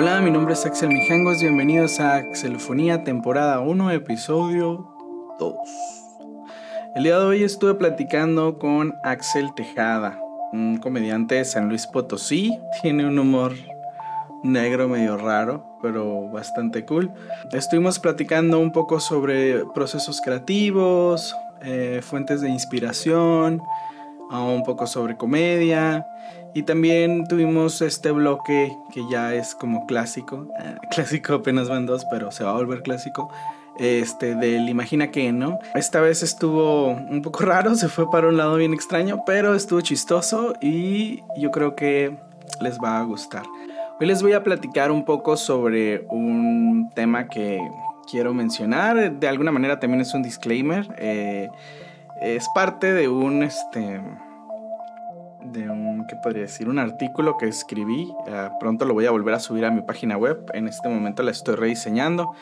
Hola, mi nombre es Axel Mijangos, bienvenidos a Axelofonía, temporada 1, episodio 2. El día de hoy estuve platicando con Axel Tejada, un comediante de San Luis Potosí, tiene un humor negro medio raro, pero bastante cool. Estuvimos platicando un poco sobre procesos creativos, eh, fuentes de inspiración, un poco sobre comedia y también tuvimos este bloque que ya es como clásico, eh, clásico apenas van dos, pero se va a volver clásico, este del Imagina que, ¿no? Esta vez estuvo un poco raro, se fue para un lado bien extraño, pero estuvo chistoso y yo creo que les va a gustar. Hoy les voy a platicar un poco sobre un tema que quiero mencionar, de alguna manera también es un disclaimer. Eh, es parte de un, este, de un, ¿qué podría decir? Un artículo que escribí. Eh, pronto lo voy a volver a subir a mi página web. En este momento la estoy rediseñando,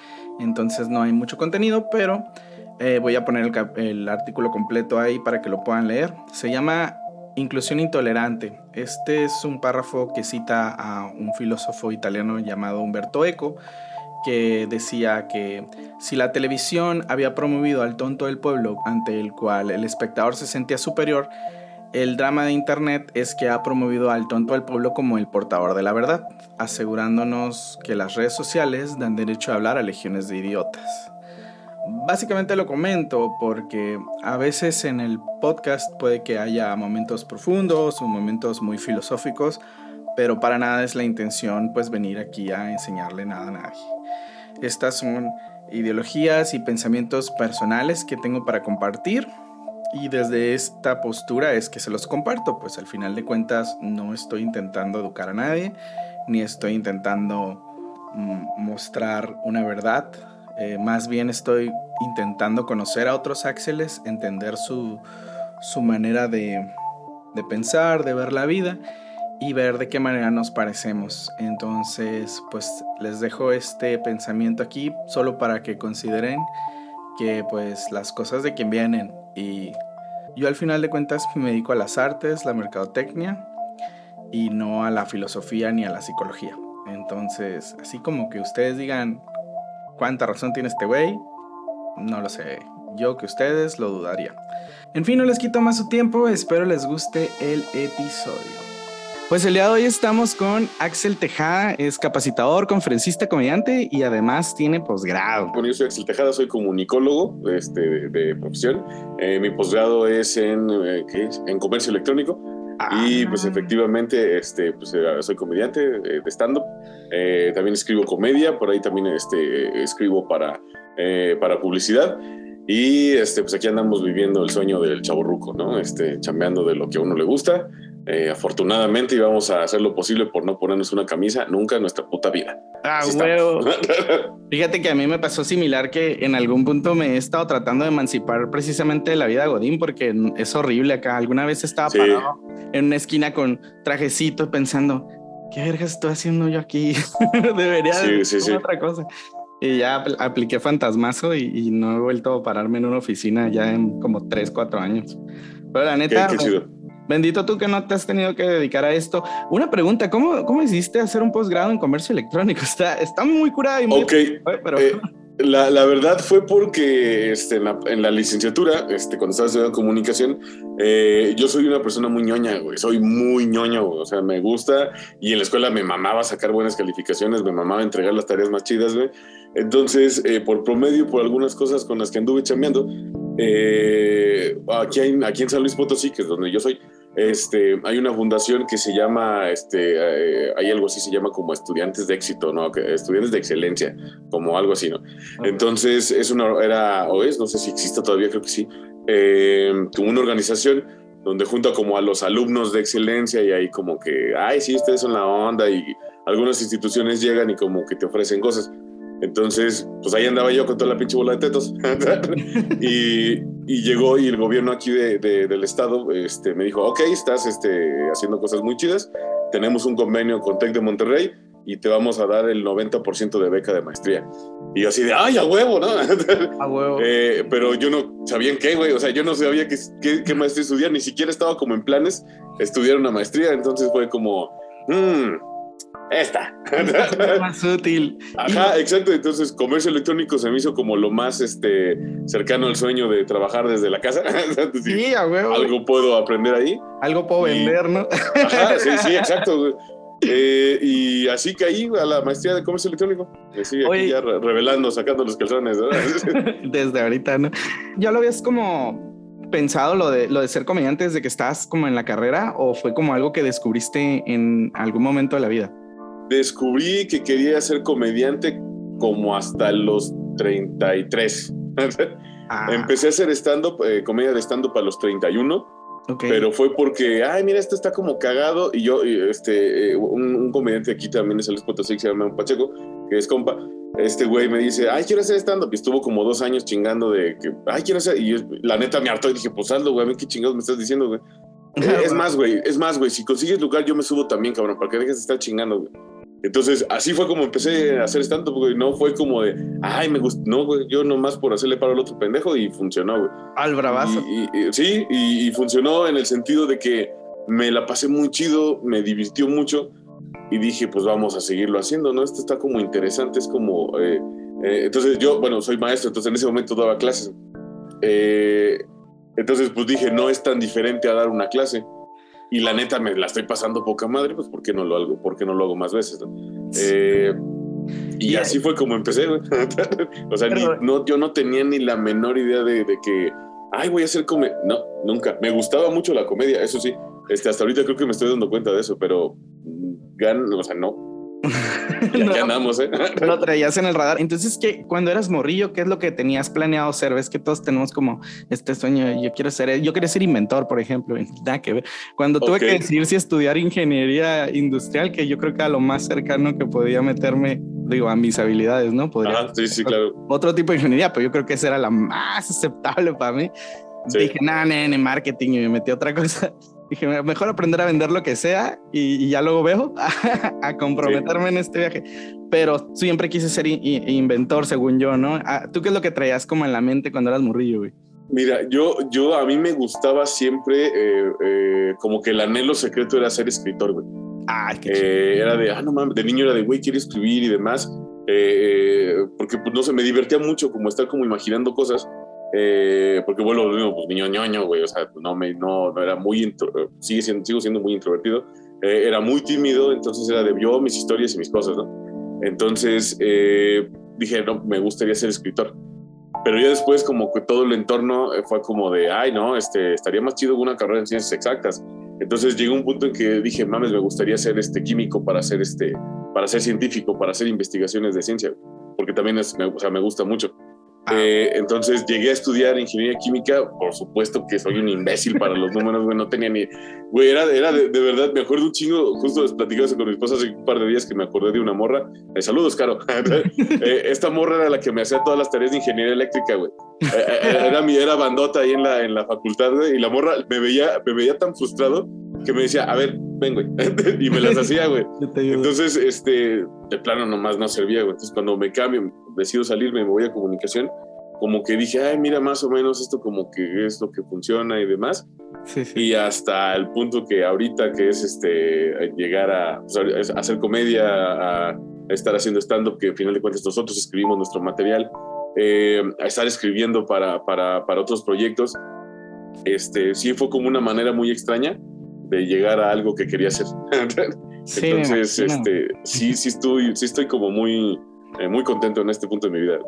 entonces no hay mucho contenido, pero eh, voy a poner el, el, artículo completo ahí para que lo puedan leer. Se llama Inclusión Intolerante. Este es un párrafo que cita a un filósofo italiano llamado Umberto Eco que decía que si la televisión había promovido al tonto del pueblo ante el cual el espectador se sentía superior, el drama de Internet es que ha promovido al tonto del pueblo como el portador de la verdad, asegurándonos que las redes sociales dan derecho a hablar a legiones de idiotas. Básicamente lo comento porque a veces en el podcast puede que haya momentos profundos o momentos muy filosóficos, pero para nada es la intención pues venir aquí a enseñarle nada a nadie. Estas son ideologías y pensamientos personales que tengo para compartir y desde esta postura es que se los comparto, pues al final de cuentas no estoy intentando educar a nadie, ni estoy intentando mm, mostrar una verdad, eh, más bien estoy intentando conocer a otros Axeles, entender su, su manera de, de pensar, de ver la vida y ver de qué manera nos parecemos. Entonces, pues les dejo este pensamiento aquí solo para que consideren que pues las cosas de quien vienen y yo al final de cuentas me dedico a las artes, la mercadotecnia y no a la filosofía ni a la psicología. Entonces, así como que ustedes digan cuánta razón tiene este güey, no lo sé. Yo que ustedes lo dudaría. En fin, no les quito más su tiempo, espero les guste el episodio. Pues el día de hoy estamos con Axel Tejada, es capacitador, conferencista, comediante y además tiene posgrado. Bueno, yo soy Axel Tejada, soy comunicólogo este, de, profesión. Eh, mi posgrado es en, eh, ¿qué es? en comercio electrónico. Y pues ah. efectivamente este, pues, eh, soy comediante de stand-up. también escribo comedia, por ahí también este, escribo para, para publicidad. Y este, pues aquí andamos viviendo el sueño del chaborruco, ¿no? Este, chambeando de lo que a uno le gusta eh, afortunadamente íbamos a hacer lo posible por no ponernos una camisa nunca en nuestra puta vida. Ah, huevo. Fíjate que a mí me pasó similar que en algún punto me he estado tratando de emancipar precisamente de la vida de Godín porque es horrible acá. Alguna vez estaba parado en una esquina con trajecito pensando, ¿qué vergas estoy haciendo yo aquí? Debería hacer otra cosa. Y ya apliqué fantasmazo y, no he vuelto a pararme en una oficina ya en como 3, 4 años. Pero la neta... Bendito tú que no te has tenido que dedicar a esto. Una pregunta, ¿cómo, cómo hiciste hacer un posgrado en comercio electrónico? Está, está muy curada y muy... Ok, pero... Eh, la, la, verdad fue porque este, en, la, en, la, licenciatura, este, cuando estaba estudiando comunicación, eh, yo soy una persona muy ñoña, güey. Soy muy ñoño, O sea, me gusta. Y en la escuela me mamaba sacar buenas calificaciones, me mamaba entregar las tareas más chidas, güey. Entonces, eh, por promedio, por algunas cosas con las que anduve chambeando, aquí en San Luis Potosí, que es donde yo soy, este, hay una fundación que se llama, este, eh, hay algo así, se llama como estudiantes de éxito, ¿no? Estudiantes de excelencia, como algo así, ¿no? Entonces, es una, era, o es, no sé si existe todavía, creo que sí, eh, como una organización donde junta como a los alumnos de excelencia y ahí como que, ay, sí, ustedes son la onda y algunas instituciones llegan y como que te ofrecen cosas. Entonces, pues ahí andaba yo con toda la pinche bola de tetos. y, y, llegó y el gobierno aquí de, del estado este, me dijo, ok, estás este, haciendo cosas muy chidas, tenemos un convenio con TEC de Monterrey y te vamos a dar el 90% de beca de maestría. Y así de, ay, a huevo, ¿no? A huevo. Eh, pero yo no sabía en qué, güey. O sea, yo no sabía qué, qué, qué, maestría estudiar, ni siquiera estaba como en planes estudiar una maestría. Entonces fue como, mmm, esta. más útil. Ajá, exacto. Entonces, comercio electrónico se me hizo como lo más este, cercano al sueño de trabajar desde la casa. sí, a huevo. Algo puedo aprender ahí. Algo puedo vender, ¿no? Ajá, sí, sí, exacto. Eh, y así caí a la maestría de comercio electrónico. Aquí ya revelando, sacando los calzones. Desde ahorita, ¿no? ¿Ya lo habías como pensado lo de, lo de ser comediante desde que estás como en la carrera o fue como algo que descubriste en algún momento de la vida? Descubrí que quería ser comediante como hasta los 33. Ah. Empecé a hacer stand-up, eh, comedia de stand-up a los 31 pero fue porque, ay, mira, esto está como cagado. Y yo, este, eh, un, comediante aquí también es el Potosí se llama Pacheco, que es compa. Este güey me dice, ay, quiero hacer stand-up. Y estuvo como dos años chingando de que, ay, quiero hacer. Y la neta me hartó y dije, pues hazlo, güey, qué chingados me estás diciendo, güey. es más, güey, es más, güey, si consigues lugar, yo me subo también, cabrón, para que dejes de estar chingando, güey. Entonces, así fue como empecé a hacer stand-up, güey. No fue como de, ay, me gusta. No, güey, yo nomás por hacerle paro al otro pendejo y funcionó, güey. Al bravazo. Y, sí, y, funcionó en el sentido de que me la pasé muy chido, me divirtió mucho y dije, pues vamos a seguirlo haciendo, ¿no? Esto está como interesante, es como. Eh, eh, entonces, yo, bueno, soy maestro, entonces en ese momento daba clases. Eh, entonces, pues dije, no es tan diferente a dar una clase y la neta me la estoy pasando poca madre, pues ¿por qué no lo hago? ¿Por qué no lo hago más veces? Eh, y así fue como empecé, o sea, no, yo no tenía ni la menor idea de, que, ay, voy a hacer comedia. No, nunca. Me gustaba mucho la comedia, eso sí. Este, hasta ahorita creo que me estoy dando cuenta de eso, pero gan, o sea, no, ya andamos, ¿eh? Lo traías en el radar. Entonces, ¿qué, cuando eras morrillo, ¿qué es lo que tenías planeado ser? Ves que todos tenemos como este sueño, yo quiero ser, yo quería ser inventor, por ejemplo, nada que ver. Cuando tuve que decidir si estudiar ingeniería industrial, que yo creo que era lo más cercano que podía meterme, digo, a mis habilidades, ¿no? Podría sí, sí, claro. Otro tipo de ingeniería, pero yo creo que esa era la más aceptable para mí. Dije, nada, en marketing y me metí a otra cosa. Dije, mejor aprender a vender lo que sea y, ya luego veo a, comprometerme en este viaje. Pero siempre quise ser inventor, según yo, ¿no? Ah, ¿Tú qué es lo que traías como en la mente cuando eras morrillo, güey? Mira, yo, yo a mí me gustaba siempre eh, eh, como que el anhelo secreto era ser escritor, güey. Ah, qué eh, Era de, ah, no mames, de niño era de, güey, quiero escribir y demás. porque, pues, no sé, me divertía mucho como estar como imaginando cosas. Eh, porque vuelvo lo mismo, pues niño ñoño, güey, o sea, no, me, no, no era muy, sigue siendo, sigo siendo muy introvertido, eh, era muy tímido, entonces era de yo, mis historias y mis cosas, ¿no? Entonces eh, dije, no, me gustaría ser escritor. Pero ya después como que todo el entorno fue como de, ay, no, este, estaría más chido una carrera en ciencias exactas. Entonces llegó un punto en que dije, mames, me gustaría ser este químico para ser este, para ser científico, para hacer investigaciones de ciencia, porque también es, o sea, me gusta mucho. Eh, entonces llegué a estudiar ingeniería química, por supuesto que soy un imbécil para los números, güey, no tenía ni, güey, era, era de, verdad, me acuerdo un chingo, justo platicaba con mi esposa hace un par de días que me acordé de una morra, eh, saludos, Caro, eh, esta morra era la que me hacía todas las tareas de ingeniería eléctrica, güey, era mi, era bandota ahí en la, en la facultad, güey, y la morra me veía, me veía tan frustrado que me decía, a ver, ven, güey, y me las hacía, güey. Entonces, este, de plano nomás no servía, güey, entonces cuando me cambio, decido salirme, me voy a comunicación, como que dije, ay, mira, más o menos esto como que es lo que funciona y demás. Y hasta el punto que ahorita que es este llegar a, hacer comedia, a, estar haciendo stand-up, que al final de cuentas nosotros escribimos nuestro material, eh, a estar escribiendo para, para, para, otros proyectos, este, sí fue como una manera muy extraña de llegar a algo que quería hacer. Entonces, este, sí, sí estoy, sí estoy como muy, eh, muy contento en este punto de mi vida.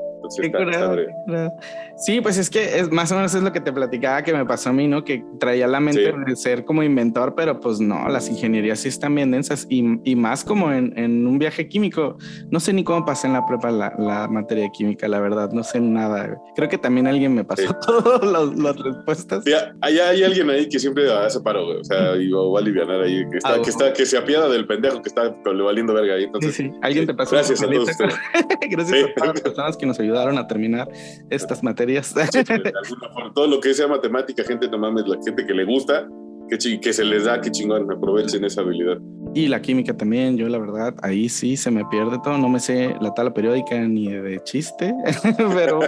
Sí, pues es que es, más o menos es lo que te platicaba que me pasó a mí, ¿no? Que traía la mente de ser como inventor, pero pues no, las ingenierías sí están bien densas y, y más como en, en, un viaje químico. No sé ni cómo pasé en la prepa la, la materia de química, la verdad, no sé nada. Creo que también alguien me pasó todas las respuestas. Sí, hay, hay alguien ahí que siempre hace paro, güey. O sea, y va a aliviar ahí, que, está, ah, que, está, que se apiada del pendejo que está valiendo verga ahí. Entonces, sí, sí. Alguien te pasó. Gracias a todos. Gracias a todas las personas que nos ayudaron a terminar estas materias. todo lo que sea matemática, gente, no mames, la gente que le gusta, que, que se les da, que chingón, aprovechen esa habilidad. Y la química también, yo la verdad, ahí sí se me pierde todo, no me sé la tabla periódica ni de chiste, pero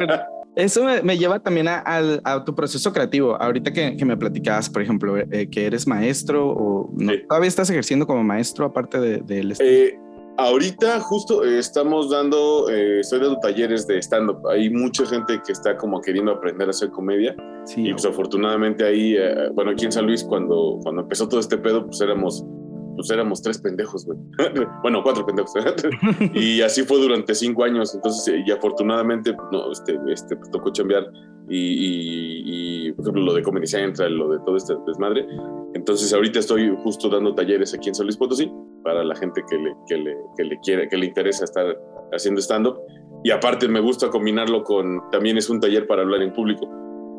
Eso me, lleva también a, tu proceso creativo. Ahorita que, me platicabas, por ejemplo, eh, que eres maestro o todavía estás ejerciendo como maestro aparte del de, eh, ahorita justo eh, estamos dando, estoy dando talleres de stand-up. Hay mucha gente que está como queriendo aprender a hacer comedia. Sí, y pues afortunadamente ahí, bueno, aquí en San Luis, cuando, cuando empezó todo este pedo, pues éramos pues éramos tres pendejos, güey. bueno, cuatro pendejos. y así fue durante cinco años. Entonces, eh, y afortunadamente, pues, no, este, este, pues, tocó chambear y, y, por ejemplo, lo de Comedy Central, lo de todo este desmadre. Entonces, ahorita estoy justo dando talleres aquí en San Luis Potosí para la gente que le, que le, que le quiere, que le interesa estar haciendo stand-up. Y aparte, me gusta combinarlo con, también es un taller para hablar en público.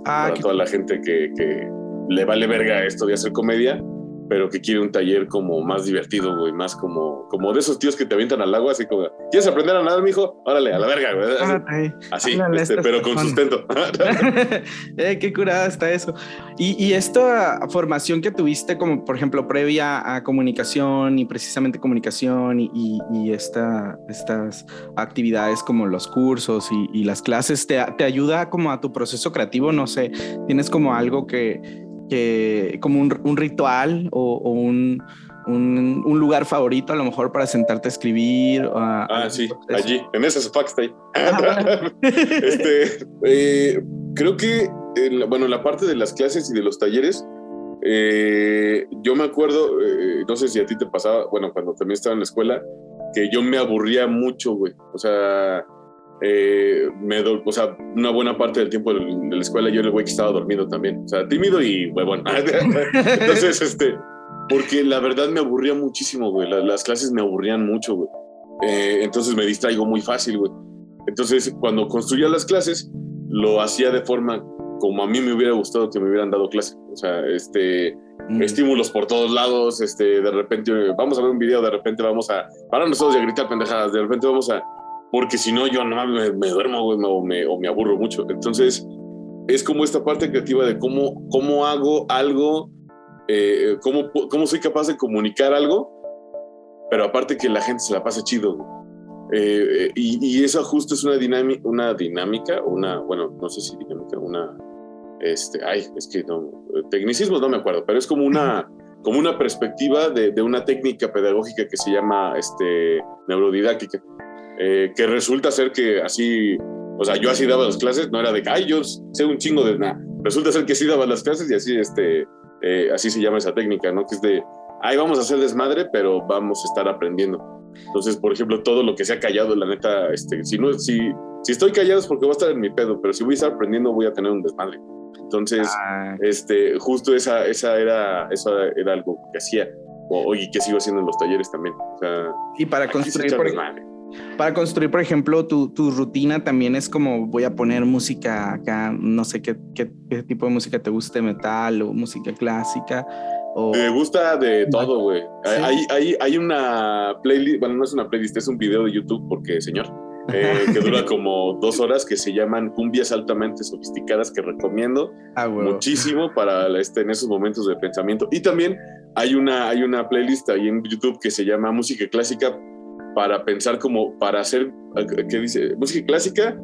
Ah, para toda la gente que, que le vale verga esto de hacer comedia pero que quiere un taller como más divertido, güey, más como, como de esos tíos que te avientan al agua, así como, ¿quieres aprender a nadar, mijo? Órale, a la verga, güey. Así, este, pero con sustento. eh, qué curada está eso. Y, y, esta formación que tuviste, como por ejemplo, previa a comunicación y precisamente comunicación y, y, esta, estas actividades como los cursos y, las clases, te, te ayuda como a tu proceso creativo? No sé, tienes como algo que como un, ritual o, un, un, lugar favorito a lo mejor para sentarte a escribir. ah, sí, allí, en ese backstage. este, eh, creo que, bueno, la parte de las clases y de los talleres, eh, yo me acuerdo, eh, no sé si a ti te pasaba, bueno, cuando también estaba en la escuela, que yo me aburría mucho, güey. O sea, eh, me o sea, una buena parte del tiempo de la escuela yo era el güey que estaba dormido también, o sea, tímido y huevón. Entonces, este, porque la verdad me aburría muchísimo, güey, las, clases me aburrían mucho, güey. Eh, entonces me distraigo muy fácil, güey. Entonces, cuando construía las clases, lo hacía de forma como a mí me hubiera gustado que me hubieran dado clases. O sea, este, mm. estímulos por todos lados, este, de repente vamos a ver un video, de repente vamos a pararnos todos y a gritar pendejadas, de repente vamos a porque si no yo no me, me duermo o, me, o me aburro mucho. Entonces, es como esta parte creativa de cómo, cómo hago algo, eh, cómo, cómo soy capaz de comunicar algo, pero aparte que la gente se la pase chido. Eh, y, y, eso justo es una, dinámica, una dinámica, una, bueno, no sé si dinámica, una, este, ay, es que no, tecnicismos no me acuerdo, pero es como una, como una perspectiva de, de una técnica pedagógica que se llama este, neurodidáctica eh, que resulta ser que así, o sea, yo así daba las clases, no era de que, ay, yo sé un chingo de nada. Resulta ser que sí daba las clases y así, este, eh, así se llama esa técnica, ¿no? Que es de, ay, vamos a hacer desmadre, pero vamos a estar aprendiendo. Entonces, por ejemplo, todo lo que se ha callado, la neta, este, si, no, si, si estoy callado es porque voy a estar en mi pedo, pero si voy a estar aprendiendo voy a tener un desmadre. Entonces, ah. este, justo esa, esa era, eso era algo que hacía, o, y que sigo haciendo en los talleres también. O sea, y para construir, por, para construir, por ejemplo, tu, tu, rutina también es como voy a poner música acá, no sé qué, qué, tipo de música te guste, metal o música clásica. O... Me gusta de todo, güey. Hay, hay, hay, una playlist, bueno, no es una playlist, es un video de YouTube, porque, señor, eh, que dura como dos horas, que se llaman cumbias altamente sofisticadas, que recomiendo ah, muchísimo para este, en esos momentos de pensamiento. Y también hay una, hay una playlist ahí en YouTube que se llama Música Clásica para pensar como, para hacer, ¿qué dice? Música clásica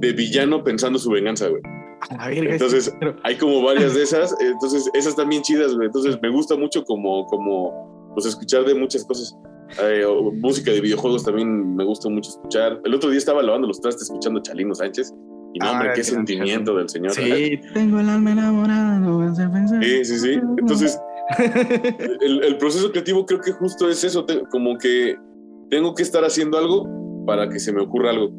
de villano pensando su venganza, güey. Entonces, hay como varias de esas, entonces esas también chidas, güey. Entonces, me gusta mucho como, como, pues escuchar de muchas cosas. Eh, música de videojuegos también me gusta mucho escuchar. El otro día estaba lavando los trastes escuchando Chalino Sánchez. Y no, hombre, qué sentimiento del señor. Sí, tengo el alma enamorada, no Sí, sí, sí. Entonces, el, el, proceso creativo creo que justo es eso, como que tengo que estar haciendo algo para que se me ocurra algo.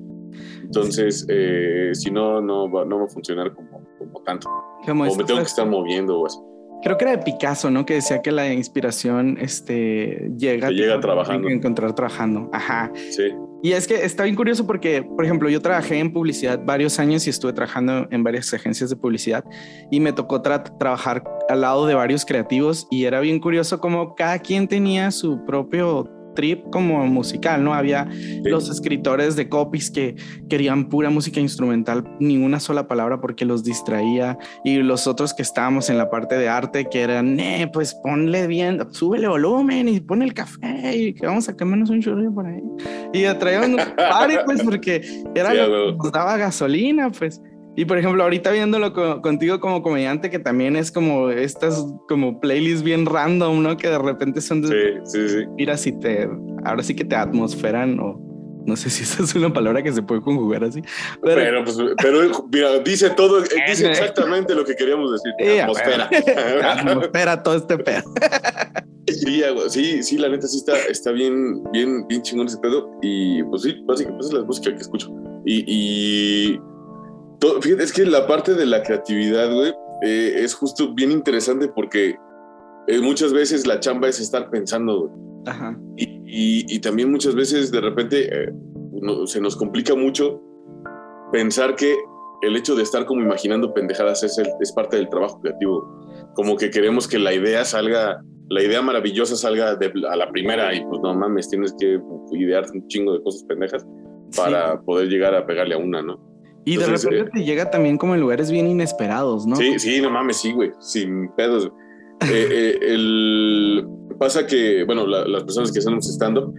Entonces, eh, si no, no va, no va a funcionar como, como tanto. o me tengo que estar moviendo o así. Creo que era de Picasso, ¿no? Que decía que la inspiración este, llega, llega trabajando. encontrar trabajando. Ajá. Sí. Y es que está bien curioso porque, por ejemplo, yo trabajé en publicidad varios años y estuve trabajando en varias agencias de publicidad y me tocó trabajar al lado de varios creativos y era bien curioso como cada quien tenía su propio trip como musical, ¿no? Había los escritores de copies que querían pura música instrumental, ni una sola palabra porque los distraía, y los otros que estábamos en la parte de arte que eran, eh, pues ponle bien, súbele volumen y pon el café y que vamos a quemarnos un churro por ahí. Y traíamos un party, pues, porque era nos daba gasolina, pues. Y por ejemplo, ahorita viéndolo contigo como comediante, que también es como estas como playlists bien random, ¿no? Que de repente son de... Sí, sí, sí. Mira, si te... Ahora sí que te atmosferan o... No sé si esa es una palabra que se puede conjugar así. Pero, pues, pero mira, dice todo, dice exactamente lo que queríamos decir. atmosfera. atmosfera, todo este pedo. Sí, sí, la neta sí está, está bien, bien, bien chingón ese pedo. Y pues sí, básicamente pues, es la música que escucho. Y, y fíjate, es que la parte de la creatividad, güey, eh, es justo bien interesante porque eh, muchas veces la chamba es estar pensando, Ajá. Y, y, también muchas veces de repente eh, se nos complica mucho pensar que el hecho de estar como imaginando pendejadas es, es parte del trabajo creativo. Como que queremos que la idea salga la idea maravillosa salga a la primera y pues no mames, tienes que idear un chingo de cosas pendejas para poder llegar a pegarle a una, ¿no? Y de repente eh, te llega también como en lugares bien inesperados, ¿no? Sí, sí, no mames, sí, güey, sin pedos. Eh, eh, el, pasa que, bueno, las personas que hacemos stand-up,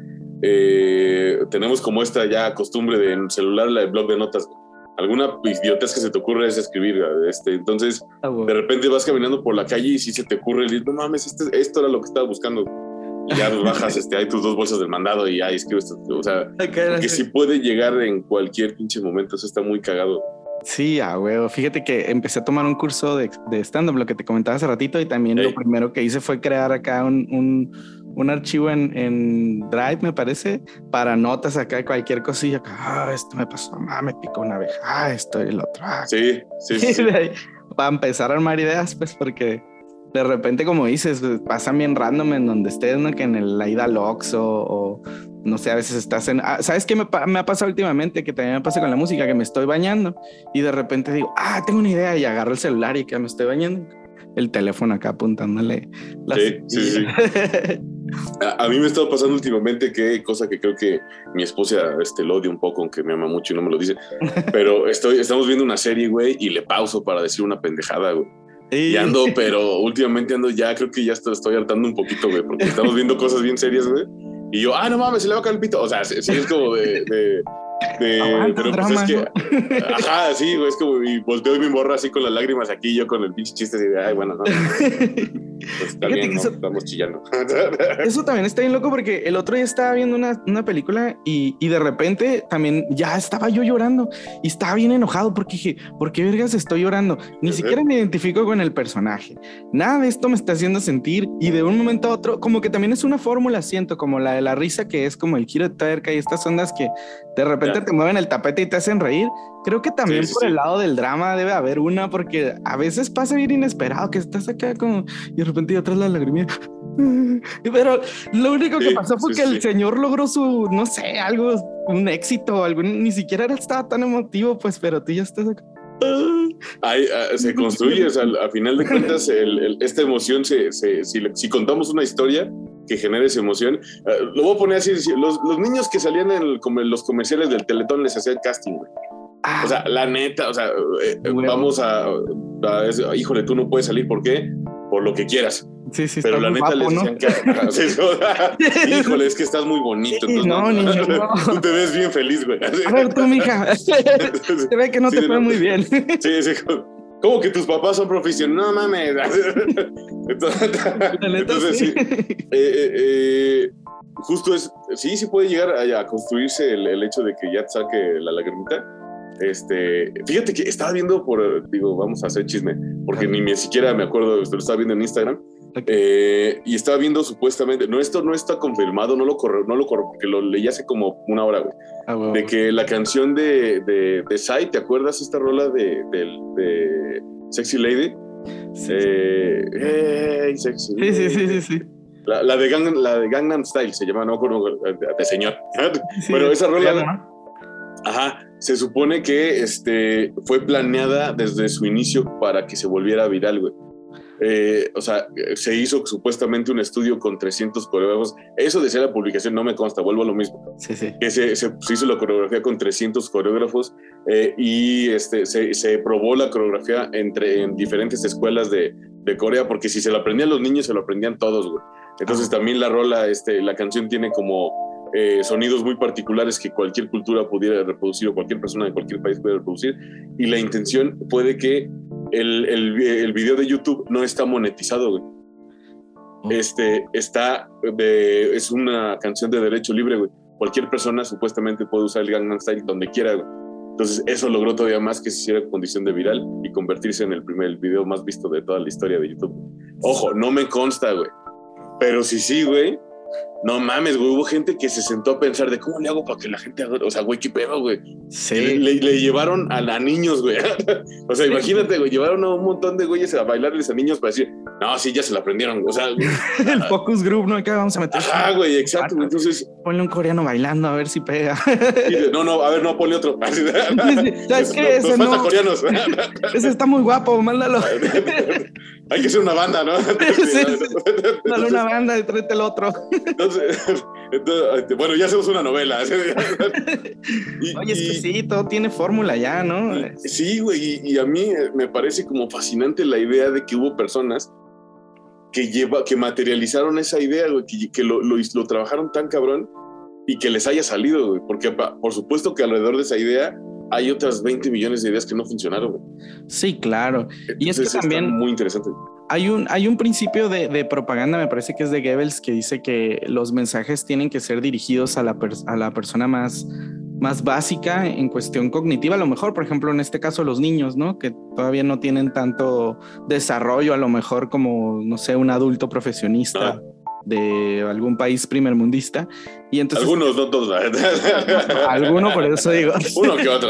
tenemos como esta ya costumbre de en celular, la de blog de notas, alguna idiotez que se te ocurre es escribir. Este, entonces, ah, de repente vas caminando por la calle y si se te ocurre el no mames, este, esto era lo que estaba buscando. Ya bajas, este, hay tus dos bolsas del mandado y ya escribes. O sea, que si puede llegar en cualquier pinche momento, eso está muy cagado. Sí, ah, huevo. Fíjate que empecé a tomar un curso de, de stand-up, lo que te comentaba hace ratito, y también lo primero que hice fue crear acá un, un un archivo en, en, Drive, me parece, para notas acá, cualquier cosilla. Ah, esto me pasó, ah, me picó una abeja, ah, esto y el otro. Ah. Sí, sí, sí. para empezar a armar ideas, pues, porque de repente, como dices, pues, pasan bien random en donde estés, ¿no? Que en el, la ida al Oxxo o, no sé, a veces estás en... Ah, ¿Sabes qué me, me, ha pasado últimamente? Que también me pasa con la música, que me estoy bañando y de repente digo, ah, tengo una idea y agarro el celular y que me estoy bañando. El teléfono acá apuntándole. Sí, sí, sí. A, mí me ha estado pasando últimamente que, cosa que creo que mi esposa este, lo odia un poco, aunque me ama mucho y no me lo dice, pero estoy, estamos viendo una serie, güey, y le pauso para decir una pendejada, güey. Y ando, pero últimamente ando ya, creo que ya estoy, estoy hartando un poquito, güey, porque estamos viendo cosas bien serias, güey. Y yo, ah, no mames, se le va a caer el pito. O sea, sí, es como de de, pero pues es que, ajá, sí, güey, es como, y volteo y me morro así con las lágrimas aquí, yo con el pinche chiste así de, ay, bueno, no. Pues está bien, ¿no? estamos chillando. Eso también está bien loco porque el otro día estaba viendo una, una película y, y, de repente también ya estaba yo llorando y estaba bien enojado porque dije, ¿por qué vergas estoy llorando? Ni siquiera me identifico con el personaje. Nada de esto me está haciendo sentir y de un momento a otro, como que también es una fórmula, siento, como la de la risa que es como el giro de tuerca y estas ondas que de repente te mueven el tapete y te hacen reír. Creo que también por el lado del drama debe haber una, porque a veces pasa bien inesperado que estás acá como y de repente ya atrás la lagrimilla. Pero lo único que pasó fue que el señor logró su, no sé, algo, un éxito, algo, ni siquiera estaba tan emotivo, pues, pero tú ya estás acá. Ahí, ah, se construye, o sea, a final de cuentas, esta emoción, se, si, si, contamos una historia, que genere esa emoción. Ah, lo voy a poner así, los, los niños que salían en, los comerciales del Teletón les hacían casting, güey. Ah. O sea, la neta, o sea, eh, vamos a, híjole, tú no puedes salir, ¿por qué? Por lo que quieras. Sí, sí, Pero la neta les decían que. híjole, es que estás muy bonito. no, niño, no. Tú te ves bien feliz, güey. A ver, tú, mija. Se ve que no te fue muy bien. Sí, sí. ¿Cómo que tus papás son profesionales? No mames. entonces, sí. Eh, eh, justo es, sí, sí puede llegar a, construirse el, hecho de que ya te saque la lagrimita. Este, fíjate que estaba viendo por, digo, vamos a hacer chisme, porque ni, ni siquiera me acuerdo, lo estaba viendo en Instagram. y estaba viendo supuestamente, no, esto no está confirmado, no lo corro, no lo corro, porque lo leí hace como una hora, güey. Ah, de que la canción de, de, de Sai, ¿te acuerdas esta rola de, de, Sexy Lady? Sí, eh, hey, sexy sí, sí, sí, sí, La, la, de Gang, la de Gangnam Style se llama, no como de señor. Pero esa rola, ajá, se supone que este, fue planeada desde su inicio para que se volviera viral, güey. Eh, o sea, se hizo supuestamente un estudio con 300 coreógrafos. Eso decía la publicación, no me consta, vuelvo a lo mismo. Sí, sí. Que se, se, hizo la coreografía con 300 coreógrafos eh, y este, se, se, probó la coreografía entre, en diferentes escuelas de, de, Corea, porque si se lo aprendían los niños, se lo aprendían todos, güey. Entonces también la rola, este, la canción tiene como eh, sonidos muy particulares que cualquier cultura pudiera reproducir o cualquier persona de cualquier país pudiera reproducir. Y la intención puede que el, el, el video de YouTube no está monetizado, güey. Oh. Este está de, es una canción de derecho libre, güey. Cualquier persona supuestamente puede usar el Gangnam Style donde quiera, güey. Entonces, eso logró todavía más que se hiciera condición de viral y convertirse en el primer video más visto de toda la historia de YouTube. Ojo, no me consta, güey. Pero si sí, güey, no mames, güey, hubo gente que se sentó a pensar de cómo le hago para que la gente haga, o sea, güey, qué pedo, güey. Sí. Le, le- le llevaron a, a niños, güey. o sea, imagínate, güey, llevaron a un montón de güeyes a bailarles a niños para decir, no, sí, ya se la aprendieron. O sea, el focus group, ¿no? Acá vamos a meter. ajá, güey, exacto. güey. Entonces, Ponle un coreano bailando a ver si pega. no, no, a ver, no, ponle otro. ¿Sabes qué? Nos- Ese nos no. coreanos. Ese está muy guapo, mándalo. Hay que ser una banda, ¿no? Dale una banda y tráete el otro. Entonces, entonces, este, bueno, ya hacemos una novela. Y- Oye, es que y- sí, todo tiene fórmula ya, ¿no? Sí, güey, y, a mí eh, me parece como fascinante la idea de que hubo personas que, lleva, que materializaron esa idea, güey, que, que lo, lo, lo trabajaron tan cabrón y que les haya salido, güey, porque por supuesto que alrededor de esa idea hay otras 20 millones de ideas que no funcionaron, güey. Sí, claro. Y es que también- muy interesante. Hay un, hay un principio de, de propaganda, me parece que es de Goebbels, que dice que los mensajes tienen que ser dirigidos a la, a la persona más, más básica en cuestión cognitiva, a lo mejor, por ejemplo, en este caso los niños, ¿no? Que todavía no tienen tanto desarrollo, a lo mejor como, no sé, un adulto profesionista Ah. de algún país primermundista. Y entonces... Algunos, no todos. Alguno, por eso digo. Uno que otro.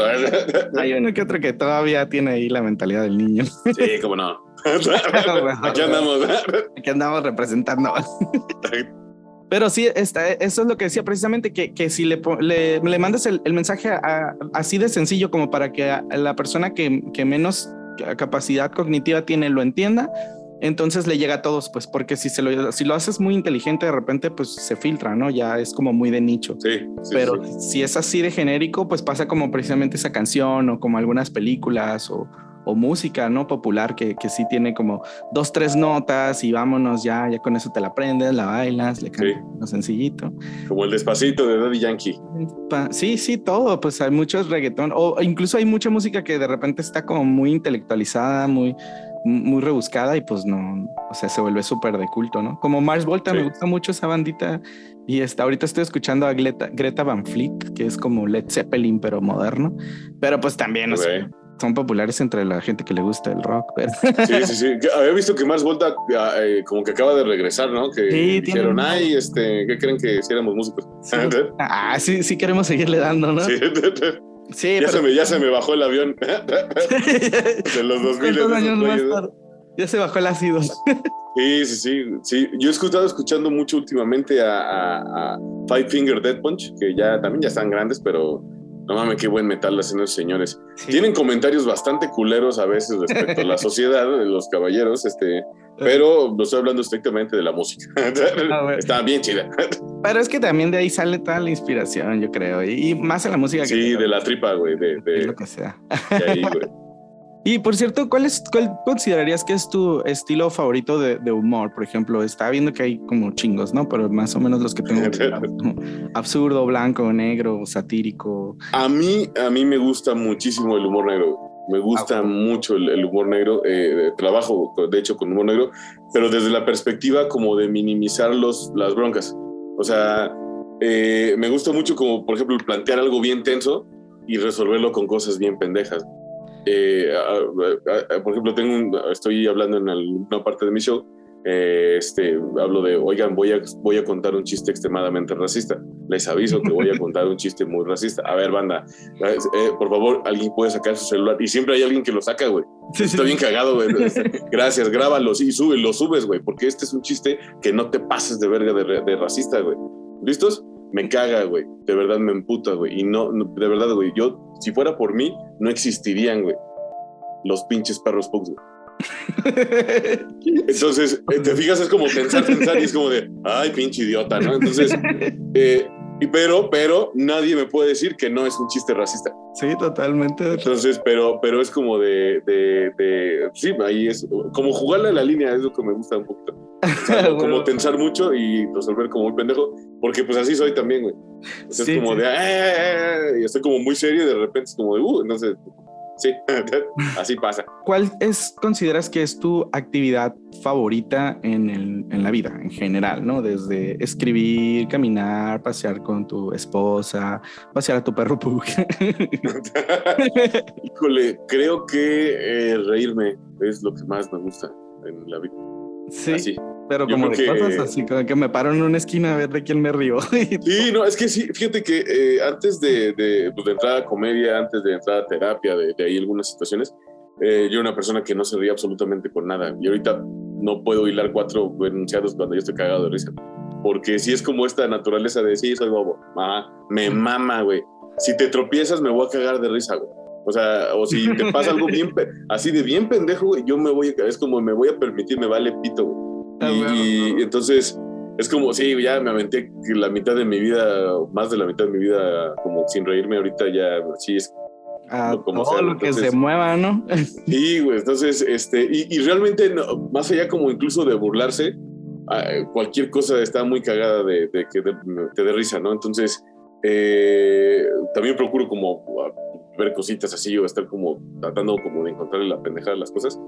Hay uno que otro que todavía tiene ahí la mentalidad del niño. Sí, cómo no. Aquí andamos. que andamos representando. Pero sí, está, eso es lo que decía precisamente, que, que si le, le, le mandas el, el mensaje a- así de sencillo como para que a- la persona que, que menos capacidad cognitiva tiene lo entienda, entonces le llega a todos, pues porque si, se lo, si lo haces muy inteligente de repente, pues se filtra, ¿no? Ya es como muy de nicho. Sí, sí, Pero sí. si es así de genérico, pues pasa como precisamente esa canción o como algunas películas o, o música, ¿no? Popular que, que sí tiene como dos, tres notas y vámonos ya, ya con eso te la aprendes, la bailas, le cantas lo sencillito. Como el despacito de Daddy Yankee. Sí, sí, todo, pues hay muchos reggaetón o incluso hay mucha música que de repente está como muy intelectualizada, muy, muy rebuscada y pues no, o sea, se vuelve súper de culto, ¿no? Como Mars Volta, Sí. me gusta mucho esa bandita y está, ahorita estoy escuchando a Greta, Greta Van Fleet, que es como Led Zeppelin, pero moderno, pero pues también o sea. Son populares entre la gente que le gusta el rock, pero Sí, sí, sí. Había visto que Mars Volta ah, eh, como que acaba de regresar, ¿no? Que Sí, dijeron, tiene- ay, este, ¿qué creen que si éramos músicos? Sí. ah, sí, sí queremos seguirle dando, ¿no? Sí. Sí, Ya, se me, ya se me bajó el avión de los 2000. ¿Cuántos años más esos güeyes, ¿no? tarde? Ya se bajó el ácido. Sí, sí, sí, sí. Yo he estado escuchando mucho últimamente a, a- a Five Finger Dead Punch, que ya también ya están grandes, pero no mames, qué buen metal hacen esos señores. Sí. Tienen comentarios bastante culeros a veces respecto a la sociedad, de los caballeros, este, pero no estoy hablando estrictamente de la música. A ver. Está bien chida. Pero es que también de ahí sale toda la inspiración, yo creo. Y, más en la música que Sí, de la tripa, güey, de, de- es lo que sea. de ahí, güey. Y por cierto, ¿cuál, es, cuál considerarías que es tu estilo favorito de, de humor? Por ejemplo, estaba viendo que hay como chingos, ¿no? Pero más o menos los que tengo. absurdo, blanco, negro, satírico. A mí, a mí me gusta muchísimo el humor negro. Me gusta Ah, mucho el, el humor negro. eh, trabajo, de hecho, con humor negro, pero desde la perspectiva como de minimizar los, las broncas. O sea, eh, me gusta mucho como, por ejemplo, plantear algo bien tenso y resolverlo con cosas bien pendejas. Eh, a- a- a- por ejemplo, tengo un- estoy hablando en una parte de mi show, eh, este, hablo de, oigan, voy a, voy a contar un chiste extremadamente racista. Les aviso que voy a contar un chiste muy racista. A ver, banda, eh, por favor, alguien puede sacar su celular. Y siempre hay alguien que lo saca, güey. Está bien cagado, güey. Gracias, grábalos y sube, lo subes, güey, porque este es un chiste que no te pases de verga de, de racista, güey. ¿Listos? Me caga, güey. De verdad me emputa, güey. Y no, no, de verdad, güey. Yo, si fuera por mí, no existirían, güey. Los pinches perros pugs, güey. Entonces, eh, te fijas, es como pensar, pensar y es como de, ay, pinche idiota, ¿no? Entonces, eh, pero, pero nadie me puede decir que no es un chiste racista. sí, totalmente. Entonces, pero, pero es como de, de, de- sí, ahí es como jugarle a la línea, es lo que me gusta un poquito. O sea, como tensar mucho y resolver como un pendejo, porque pues así soy también, güey. Es como de, ¡eh! y estoy como muy serio y de repente es como de, uh, entonces, sí, así pasa. ¿Cuál es, consideras que es tu actividad favorita en, el, en la vida en general, ¿no? Desde escribir, caminar, pasear con tu esposa, pasear a tu perro Pug. Híjole, creo que eh, reírme es lo que más me gusta en la vida. Sí. Pero como de cosas así, como que me paro en una esquina a ver de quién me río. sí, no, es que sí, fíjate que eh, antes de, de, pues, de, entrar a comedia, antes de entrar a terapia, de, de ahí algunas situaciones, eh, yo era una persona que no se ría absolutamente con nada. Y ahorita no puedo hilar cuatro enunciados cuando yo estoy cagado de risa. Porque sí es como esta naturaleza de, sí, soy bobo. Ah, me mama, güey. Si te tropiezas, me voy a cagar de risa, güey. O sea, o si te pasa algo bien, así de bien pendejo, güey, yo me voy a, es como me voy a permitir, me vale pito, güey. Ah, y, entonces es como, sí, ya me aventé la mitad de mi vida, más de la mitad de mi vida, como sin reírme ahorita, ya sí es como todo lo que se mueva, ¿no? Sí, güey, entonces, este, y, realmente, más allá como incluso de burlarse, ah, cualquier cosa está muy cagada de, que te dé risa, ¿no? Entonces, eh, también procuro como ver cositas así o estar como tratando como de encontrarle la pendejada a las cosas.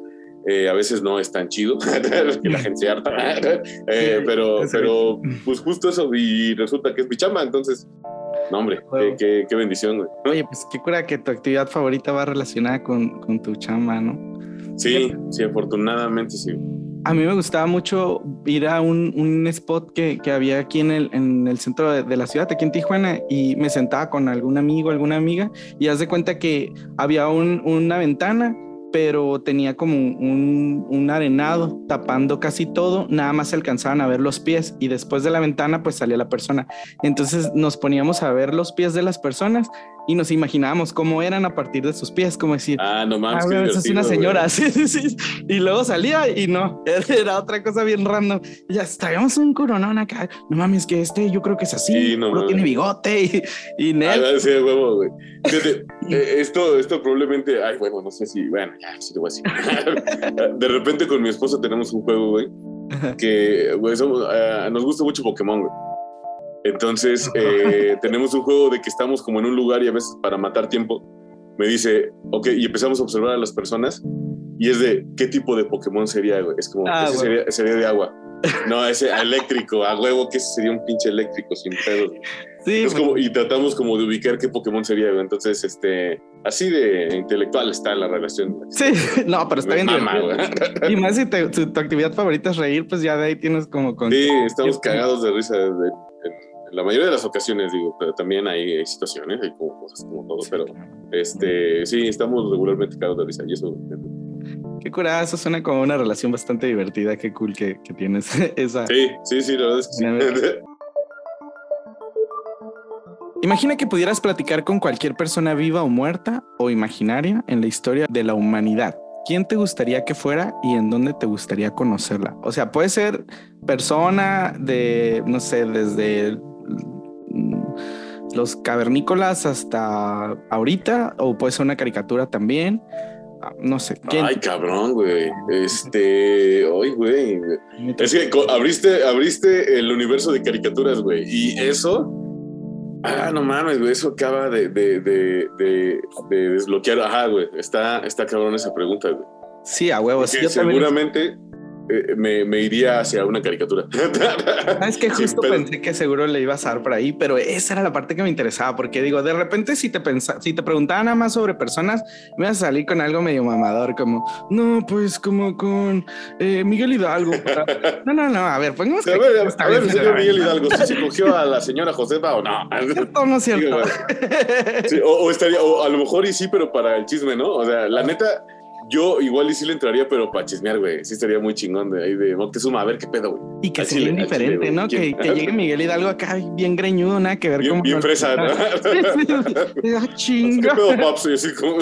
Eh, a veces no es tan chido, que la gente se harta, eh, pero, pero pues justo eso, y resulta que es mi chamba, entonces, no hombre, qué, qué, bendición, güey. Oye, pues qué cura que tu actividad favorita va relacionada con, con tu chamba, ¿no? Sí, sí, afortunadamente sí a mí me gustaba mucho ir a un, un spot que, que, había aquí en el, en el centro de, de, la ciudad, aquí en Tijuana, y me sentaba con algún amigo, alguna amiga, y haz de cuenta que había un, una ventana pero tenía como un, un, arenado tapando casi todo, nada más se alcanzaban a ver los pies y después de la ventana pues salía la persona. Entonces nos poníamos a ver los pies de las personas y nos imaginábamos cómo eran a partir de sus pies, como decir, ah, no mames, ah, es una señora, sí, sí, sí. Y luego salía y no, era otra cosa bien random. Y ya traíamos un coronón acá, no mames, que este yo creo que es así, no, tiene bigote y, y net. Ah, sí, huevo, güey. Eh, esto, esto probablemente, ay, bueno, no sé si, bueno, ya, sí lo voy a decir. de repente con mi esposa tenemos un juego, güey, que, güey, uh, nos gusta mucho Pokémon, güey. Entonces, eh, tenemos un juego de que estamos como en un lugar y a veces para matar tiempo, me dice, ok, y empezamos a observar a las personas y es de, ¿qué tipo de Pokémon sería, güey? Es como, ah, ese sería, sería, de agua. No, ese eléctrico, a huevo que ese sería un pinche eléctrico sin pedos. Sí, como, y tratamos como de ubicar qué Pokémon sería, güey. Entonces, este, así de intelectual está la relación. Sí, no, pero está bien. y más si, tu actividad favorita es reír, pues ya de ahí tienes como... Con... Sí, estamos cagados de risa de, la mayoría de las ocasiones, digo, pero también hay, situaciones, hay como cosas como todo, pero este, sí, estamos regularmente cagados de risa y eso. Qué curada, eso suena como una relación bastante divertida, qué cool que, que tienes esa. Sí, sí, sí, la verdad es que sí. Imagina que pudieras platicar con cualquier persona viva o muerta o imaginaria en la historia de la humanidad. ¿Quién te gustaría que fuera y en dónde te gustaría conocerla? O sea, puede ser persona de, no sé, desde los cavernícolas hasta ahorita, o puede ser una caricatura también. Ah, no sé. Ay, cabrón, güey. Este, ay, güey. Es que abriste, abriste el universo de caricaturas, güey. Y eso, ah, no mames, güey. Eso acaba de, de, de, de, desbloquear. Ajá, güey. Está, está cabrón esa pregunta, güey. Sí, a huevos. seguramente. Eh, me, me, iría hacia una caricatura. Es que justo pensé que seguro le ibas a dar por ahí, pero esa era la parte que me interesaba, porque digo, de repente si te pensa, si te preguntaban nada más sobre personas, me ibas a salir con algo medio mamador, como, no, pues como con eh, Miguel Hidalgo. No, no, no, a ver, pongamos a ver, a ver, señor Miguel Hidalgo, si se cogió a la señora Josefa o no. Esto no es cierto. o, o, estaría, o a lo mejor y sí, pero para el chisme, ¿no? O sea, la neta yo igual y sí le entraría, pero para chismear, güey. Sí estaría muy chingón de ahí de Moctezuma, a ver qué pedo, güey. Y que sea diferente, ¿no? Que, que, llegue Miguel Hidalgo acá bien greñudo, nada que ver bien. Bien fresa, ¿no? ah, chinga. ¿Qué pedo, paps? Y así como.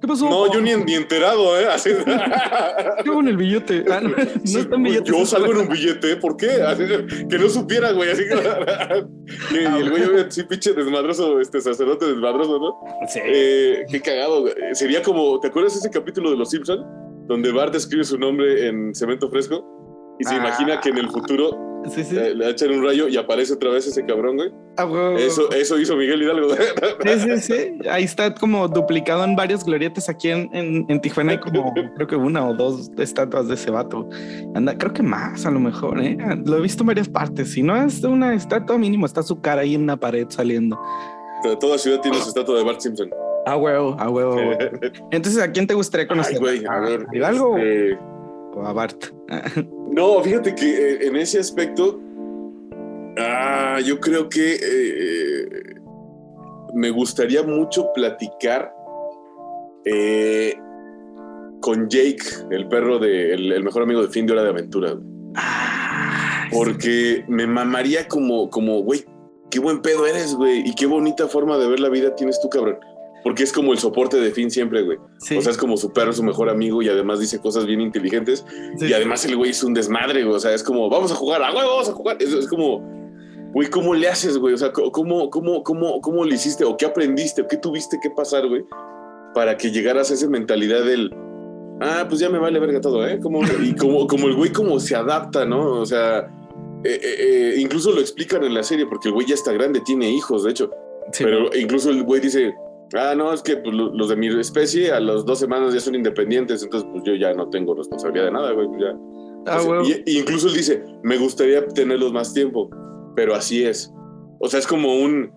¿Qué pasó? No, yo ni, ni enterado, ¿eh? Así. ¿Qué hago en el billete? Ah, no, no está en billete. Yo salgo en un billete, ¿por qué? Así, que no supiera, güey. Así que. y ah, el güey, sí, pinche desmadroso, este sacerdote desmadroso, ¿no? Sí. Eh, qué cagado, güey. Sería como, ¿te acuerdas ese capítulo de Los Simpsons? Donde Bart escribe su nombre en cemento fresco y se imagina que en el futuro Sí, sí. eh, le echan un rayo y aparece otra vez ese cabrón, güey. Ah, huevo. Eso, eso hizo Miguel Hidalgo. Sí, sí, sí. Ahí está como duplicado en varias glorietas aquí en, en, en Tijuana. Hay como, creo que una o dos estatuas de ese vato. Anda, creo que más a lo mejor, ¿eh? Lo he visto en varias partes. Si no es una estatua mínimo, está su cara ahí en una pared saliendo. Toda ciudad tiene su estatua de Bart Simpson. A huevo, a huevo. a huevo. Entonces, ¿a quién te gustaría conocer? Ay, güey, a ver. ¿A Hidalgo este, o a Bart? No, fíjate que eh, en ese aspecto, ah, yo creo que eh, me gustaría mucho platicar eh, con Jake, el perro de, el, el mejor amigo de fin de hora de aventura. Ah, porque me mamaría como, como, güey, qué buen pedo eres, güey, y qué bonita forma de ver la vida tienes tú, cabrón. Porque es como el soporte de Finn siempre, güey. sí, O sea, es como su perro, su mejor amigo, y además dice cosas bien inteligentes. sí. Y además el güey es un desmadre, güey. O sea, es como, vamos a jugar, ah, güey, vamos a jugar. Es, es como, güey, ¿cómo le haces, güey? O sea, ¿cómo, cómo, cómo, ¿cómo le hiciste? ¿O qué aprendiste? ¿O qué tuviste que pasar, güey? Para que llegaras a esa mentalidad del, ah, pues ya me vale verga todo, ¿eh? Como, y como, como el güey como se adapta, ¿no? O sea, eh, eh, eh, incluso lo explican en la serie, porque el güey ya está grande, tiene hijos, de hecho. Sí, Pero incluso el güey dice, ah, no, es que pues, lo- los de mi especie a las dos semanas ya son independientes, entonces pues yo ya no tengo responsabilidad de nada, güey. pues, ya. Ah, y, y incluso él dice, me gustaría tenerlos más tiempo, pero así es. O sea, es como un,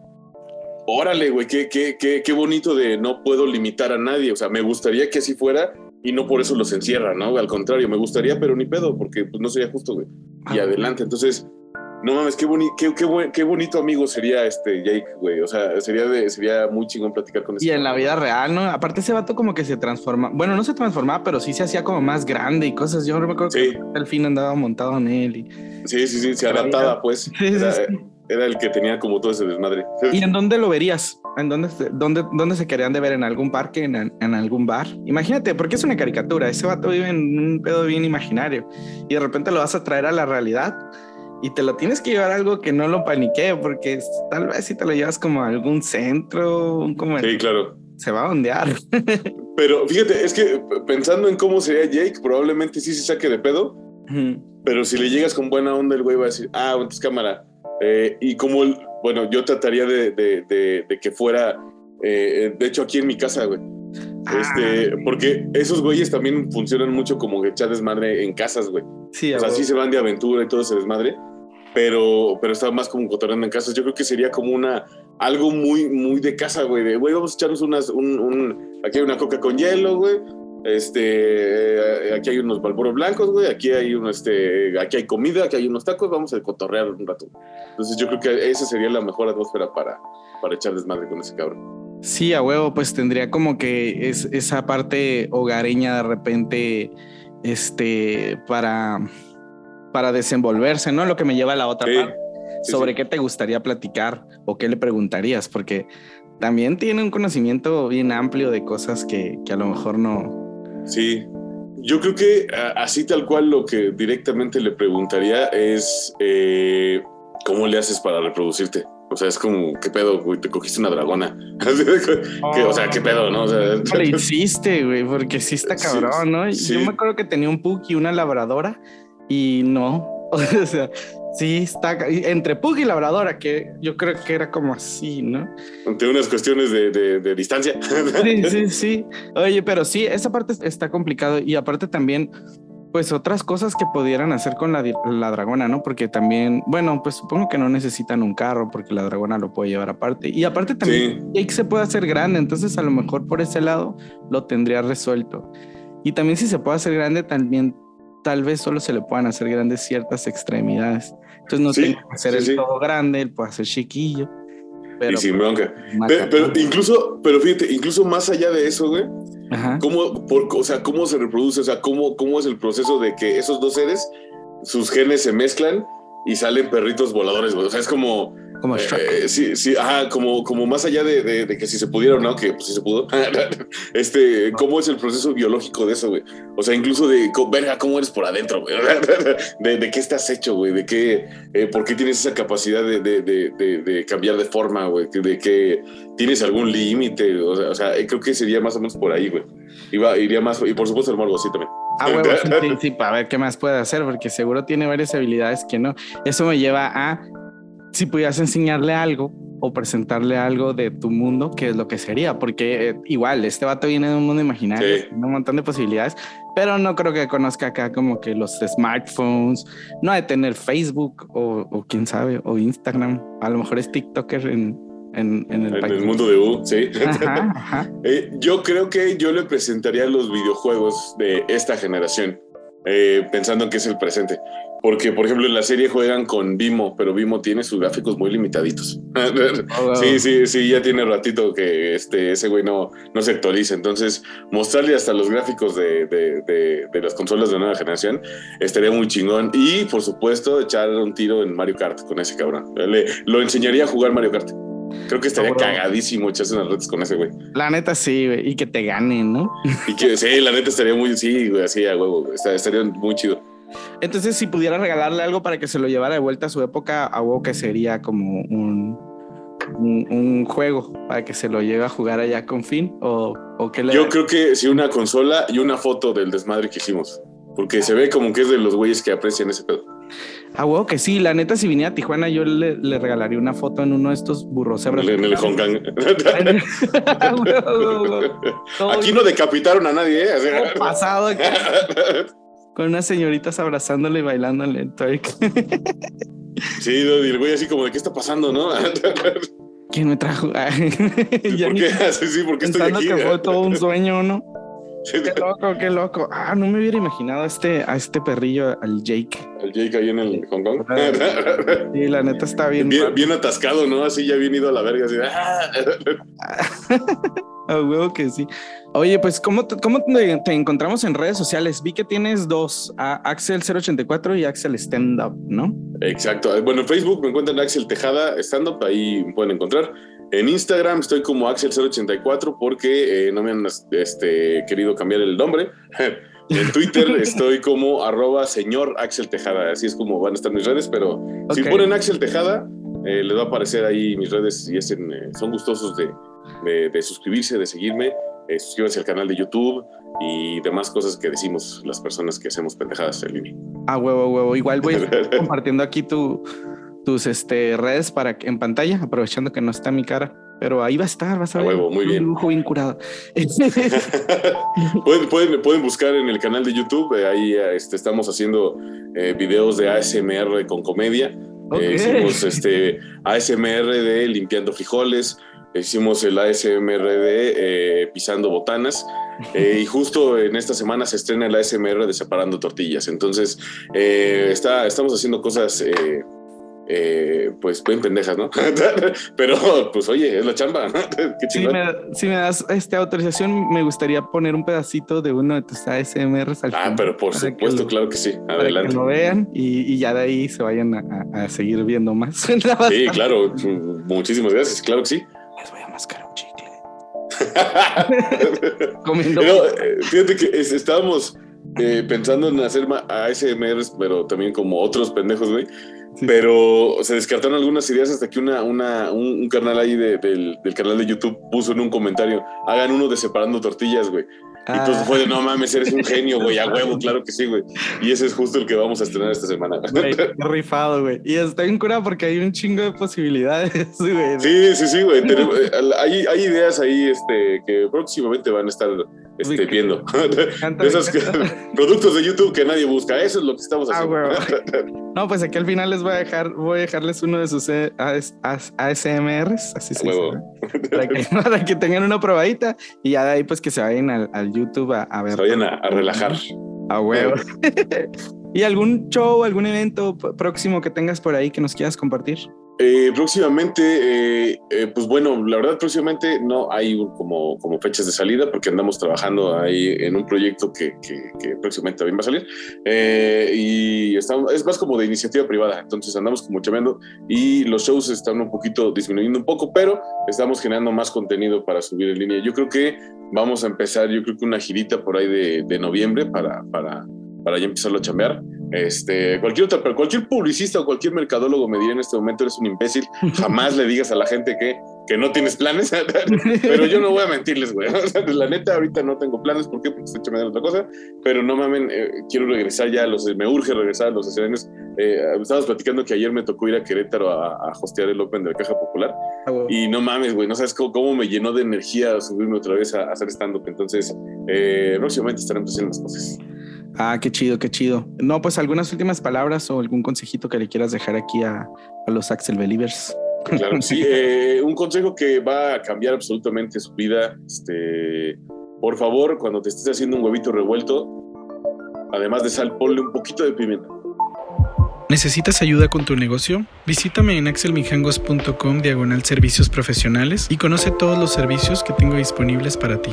órale, güey, qué, qué, qué, qué bonito de no puedo limitar a nadie. O sea, me gustaría que así fuera y no por eso los encierra, ¿no? Al contrario, me gustaría, pero ni pedo, porque pues no sería justo, güey. Y Ah. adelante, entonces... No mames, qué, boni qué, qué, buen- qué bonito amigo sería este Jake, güey. O sea, sería, de, sería muy chingón platicar con ese Y en la vida real, ¿no? Aparte ese vato como que se transforma, bueno, no se transformaba, pero sí se hacía como más grande y cosas. Yo me acuerdo Sí. que al fin andaba montado en él. Y, Sí, sí, sí, se adaptaba, pues. Era, el que tenía como todo ese desmadre. ¿Y en dónde lo verías? ¿En dónde, dónde, dónde se querían de ver? ¿En algún parque? ¿En, en algún bar? Imagínate, porque es una caricatura. Ese vato vive en un pedo bien imaginario y de repente lo vas a traer a la realidad y te lo tienes que llevar a algo que no lo paniquee, porque tal vez si te lo llevas como a algún centro, un como Sí, claro. se va a ondear. Pero fíjate, es que pensando en cómo sería Jake, probablemente sí se saque de pedo, pero si le llegas con buena onda, el güey va a decir, ah, entonces cámara. Eh, y como, el- bueno, yo trataría de, de- de- de que fuera, eh, de hecho, aquí en mi casa, güey. Este, Ah. porque esos güeyes también funcionan mucho como echar desmadre en casas, güey. sí, O sea, sí se van de aventura y todo ese desmadre, pero, pero está más como cotorreando en casas. Yo creo que sería como una, algo muy, muy de casa, güey, de, güey, vamos a echarnos unas, un, un- aquí hay una coca con hielo, güey. Este, eh, aquí hay unos balboros blancos, güey. Aquí hay uno, este, aquí hay comida, aquí hay unos tacos. Vamos a cotorrear un rato. Entonces, yo creo que esa sería la mejor atmósfera para, para echar desmadre con ese cabrón. Sí, a huevo, pues tendría como que es, esa parte hogareña de repente, este, para, para desenvolverse, ¿no? Lo que me lleva a la otra Sí, parte. sí, sobre sí. qué te gustaría platicar o qué le preguntarías, porque también tiene un conocimiento bien amplio de cosas que, que a lo mejor no. Sí, yo creo que así tal cual lo que directamente le preguntaría es eh, cómo le haces para reproducirte. O sea, es como, ¿qué pedo, güey? Te cogiste una dragona. ¿Qué- o sea, ¿qué pedo, no? O sea, ¿Cómo le hiciste, güey? Porque sí está Sí, cabrón, ¿no? sí. Yo me acuerdo que tenía un Pug y una labradora y no. O sea, sí está entre Pug y labradora, que yo creo que era como así, ¿no? ante unas cuestiones de, de- de distancia. Sí, sí, sí. Oye, pero sí, esa parte está complicado y aparte también, pues otras cosas que pudieran hacer con la, la dragona, ¿no? Porque también, bueno, pues supongo que no necesitan un carro porque la dragona lo puede llevar aparte. Y aparte también Sí, Jake se puede hacer grande, entonces a lo mejor por ese lado lo tendría resuelto. Y también si se puede hacer grande, también tal vez solo se le puedan hacer grandes ciertas extremidades. Entonces no Sí, tiene que hacer sí, el sí. todo grande, él puede hacer chiquillo. Pero, y sin bronca. más Pero, incluso, pero fíjate, incluso más allá de eso, güey, Ajá. ¿cómo, por, o sea, cómo se reproduce? O sea, ¿cómo, ¿cómo es el proceso de que esos dos seres, sus genes se mezclan y salen perritos voladores, güey? O sea, es como, Como. Eh, sí, sí, ajá, como, como más allá de, de- de que si se pudiera o no, que pues sí se pudo. este, ¿cómo es el proceso biológico de eso, güey? O sea, incluso de, verga, ¿cómo eres por adentro, güey? De, de qué estás hecho, güey? ¿De qué, eh, por qué tienes esa capacidad de, de- cambiar de forma, güey? ¿De que tienes algún límite? O sea, o sea, creo que sería más o menos por ahí, güey. Iba, iría más, y por supuesto el morbo, sí, también. Ah, huevo, sí, sí, para ver qué más puede hacer, porque seguro tiene varias habilidades que no. Eso me lleva a si pudieras enseñarle algo o presentarle algo de tu mundo, ¿qué es lo que sería? Porque eh, igual, este vato viene de un mundo imaginario, un montón de posibilidades, pero no creo que conozca acá como que los smartphones, no ha de tener Facebook o, quién sabe, o Instagram, a lo mejor es TikToker en, en, el, mundo de U, sí. Eh, yo creo que yo le presentaría los videojuegos de esta generación, eh, pensando en que es el presente. Porque, por ejemplo, en la serie juegan con Vimo, pero Vimo tiene sus gráficos muy limitaditos. Oh, sí, sí, sí, ya tiene ratito que este, ese güey no, no se actualiza. Entonces, mostrarle hasta los gráficos de, de, de, las consolas de nueva generación estaría muy chingón. Y, por supuesto, echar un tiro en Mario Kart con ese cabrón. Le, lo enseñaría a jugar Mario Kart. Creo que estaría cagadísimo echarse unas redes con ese güey. La neta sí, güey. Y que te ganen, ¿no? Y que sí, la neta estaría muy, sí, güey, así a huevo. Estaría muy chido. Entonces, si pudiera regalarle algo para que se lo llevara de vuelta a su época, algo que sería como un, un, juego para que se lo lleve a jugar allá con fin o, o le Yo creo que sí, una consola y una foto del desmadre que hicimos. Porque se ve como que es de los güeyes que aprecian ese pedo. Ah, huevo, que sí. La neta, si viniera a Tijuana, yo le, le regalaría una foto en uno de estos burros. En el, Hong Kong. Aquí no decapitaron a nadie, ¿eh? pasado con unas señoritas abrazándole y bailándole twerk. Sí, y el güey así como de qué está pasando, ¿no? ¿Quién me trajo? ¿Por qué? Sí, sí, porque estoy aquí. que fue todo un sueño, ¿no? Qué loco, qué loco. Ah, no me hubiera imaginado a este, a este perrillo, al Jake. Al Jake ahí en el Hong Kong. Sí, la neta está bien. Bien, atascado, ¿no? Así ya bien ido a la verga, así. ¡ah! A huevo que sí. Oye, pues, ¿cómo, te, cómo te, encontramos en redes sociales? Vi que tienes dos, Axel084 y Axel Stand Up, ¿no? Exacto. Bueno, en Facebook me encuentran Axel Tejada Stand Up, ahí me pueden encontrar. En Instagram estoy como Axel084 porque eh, no me han este, querido cambiar el nombre. En Twitter estoy como arroba señor Axel Tejada, así es como van a estar mis redes, pero si ponen Axel Tejada, eh, les va a aparecer ahí mis redes y es eh, son gustosos de, de, suscribirse, de seguirme, eh, suscríbanse al canal de YouTube y demás cosas que decimos las personas que hacemos pendejadas en línea. Ah, huevo, huevo. Igual voy compartiendo aquí tu, tus este, redes para en pantalla, aprovechando que no está mi cara. Pero ahí va a estar, va a estar. huevo, muy bien. dibujo bien curado. pueden, pueden, pueden, buscar en el canal de YouTube, eh, ahí este, estamos haciendo eh, videos de ASMR con comedia. hicimos este ASMR de limpiando frijoles, hicimos el ASMR de eh, Pisando Botanas. Eh, y justo en esta semana se estrena el ASMR de Separando Tortillas. Entonces, eh, está, estamos haciendo cosas eh, pues bien pendejas, ¿no? Pero, pues oye, es la chamba. Qué si, me, si me das esta autorización, me gustaría poner un pedacito de uno de tus ASMRs al Ah, pero por supuesto, claro que sí. Adelante. Para que lo vean y, ya de ahí se vayan a, seguir viendo más. sí, claro. Muchísimas gracias. Claro que sí. Les voy a mascar un chicle. Comiendo. Eh, fíjate que estábamos eh, pensando en hacer ASMRs, pero también como otros pendejos, güey. Pero se descartaron algunas ideas hasta que una, una, un, canal ahí del, del, canal de YouTube puso en un comentario, hagan uno de separando tortillas, güey. Y entonces pues fue de, no mames, eres un genio, güey, a huevo, claro que sí, güey. Y ese es justo el que vamos a estrenar esta semana. qué rifado, güey. Y está bien curado porque hay un chingo de posibilidades, güey. Sí, sí, sí, güey. Eh, hay, hay ideas ahí este, que próximamente van a estar este, viendo. esos productos de YouTube que nadie busca. Eso es lo que estamos ah, haciendo. no, pues aquí al final les voy a dejar, voy a dejarles uno de sus eh, ASMRs, así se dice, para que, tengan una probadita y ya de ahí pues que se vayan al, YouTube a, ver. Se vayan a, relajar. A huevo. ¿Y algún show, algún evento próximo que tengas por ahí que nos quieras compartir? Eh, próximamente, eh, eh, pues bueno, la verdad próximamente no hay como, como fechas de salida porque andamos trabajando ahí en un proyecto que, próximamente también va a salir y estamos, es más como de iniciativa privada, entonces andamos como chameando y los shows están un poquito disminuyendo un poco, pero estamos generando más contenido para subir en línea. Yo creo que vamos a empezar, yo creo que una girita por ahí de, noviembre para, para, para ya empezarlo a chambear. Este, cualquier otra, cualquier publicista o cualquier mercadólogo me diría en este momento eres un imbécil. Jamás le digas a la gente que que no tienes planes, pero yo no voy a mentirles, güey. la neta, ahorita no tengo planes, ¿por qué? Porque estoy echando otra cosa, pero no mamen, eh, quiero regresar ya, los, me urge regresar a los escenarios. Eh, estábamos platicando que ayer me tocó ir a Querétaro a, hostear el Open de la Caja Popular, ah, y no mames, güey, no sabes cómo, me llenó de energía subirme otra vez a, hacer stand-up. Entonces, eh, próximamente estaremos haciendo las cosas. Ah, qué chido, qué chido. No, pues algunas últimas palabras o algún consejito que le quieras dejar aquí a, a los Axel Believers. Claro, sí, eh, un consejo que va a cambiar absolutamente su vida. Este, por favor, cuando te estés haciendo un huevito revuelto, además de sal, ponle un poquito de pimienta. ¿Necesitas ayuda con tu negocio? Visítame en axelmijangos.com diagonal servicios profesionales y conoce todos los servicios que tengo disponibles para ti.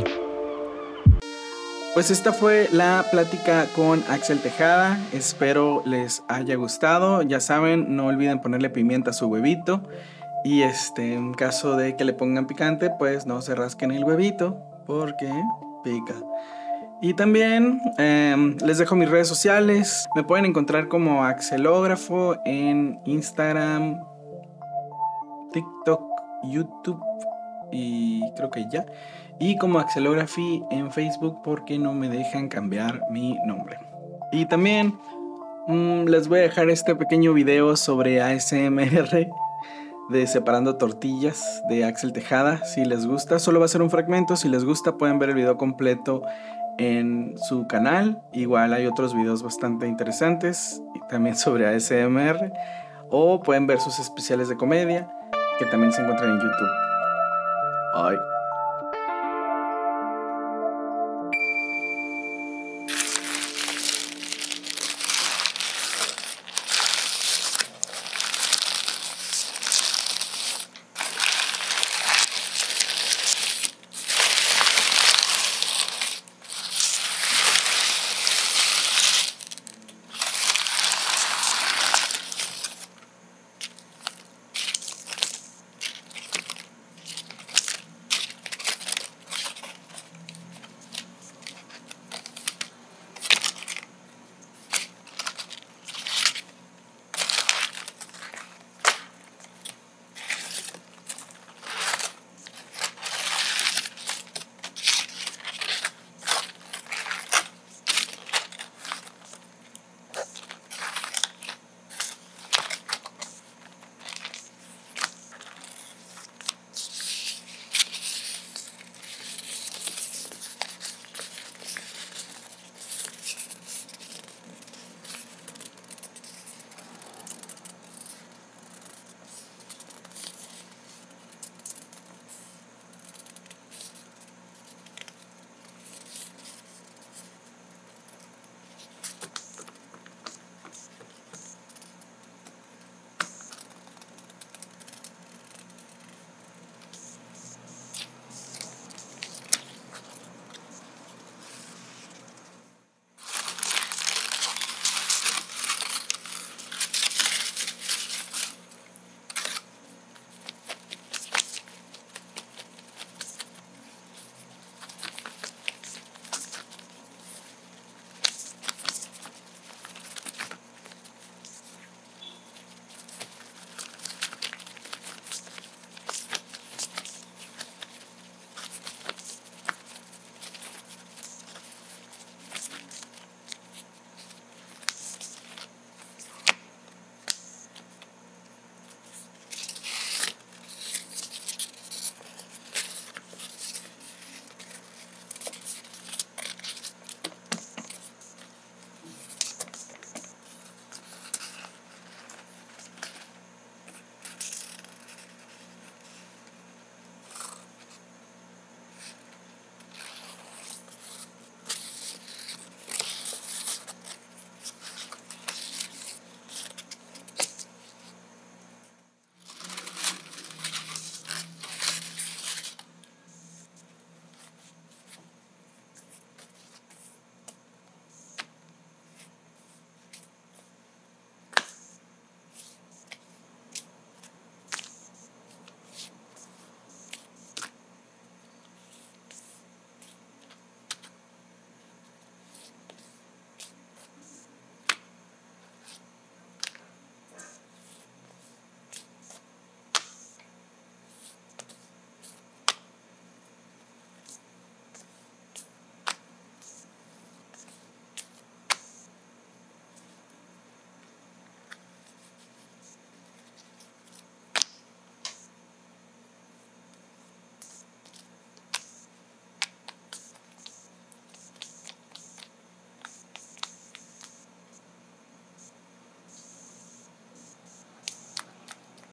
Pues esta fue la plática con Axel Tejada. Espero les haya gustado. Ya saben, no olviden ponerle pimienta a su huevito. Y este, en caso de que le pongan picante, pues no se rasquen el huevito porque pica. Y también em, les dejo mis redes sociales. Me pueden encontrar como Axelógrafo en Instagram, TikTok, YouTube y creo que ya. Y como Axelography en Facebook porque no me dejan cambiar mi nombre. Y también mm, les voy a dejar este pequeño video sobre ASMR de Separando Tortillas de Axel Tejada. Si les gusta, solo va a ser un fragmento. Si les gusta, pueden ver el video completo en su canal. Igual hay otros videos bastante interesantes también sobre ASMR. O pueden ver sus especiales de comedia que también se encuentran en YouTube. Ay.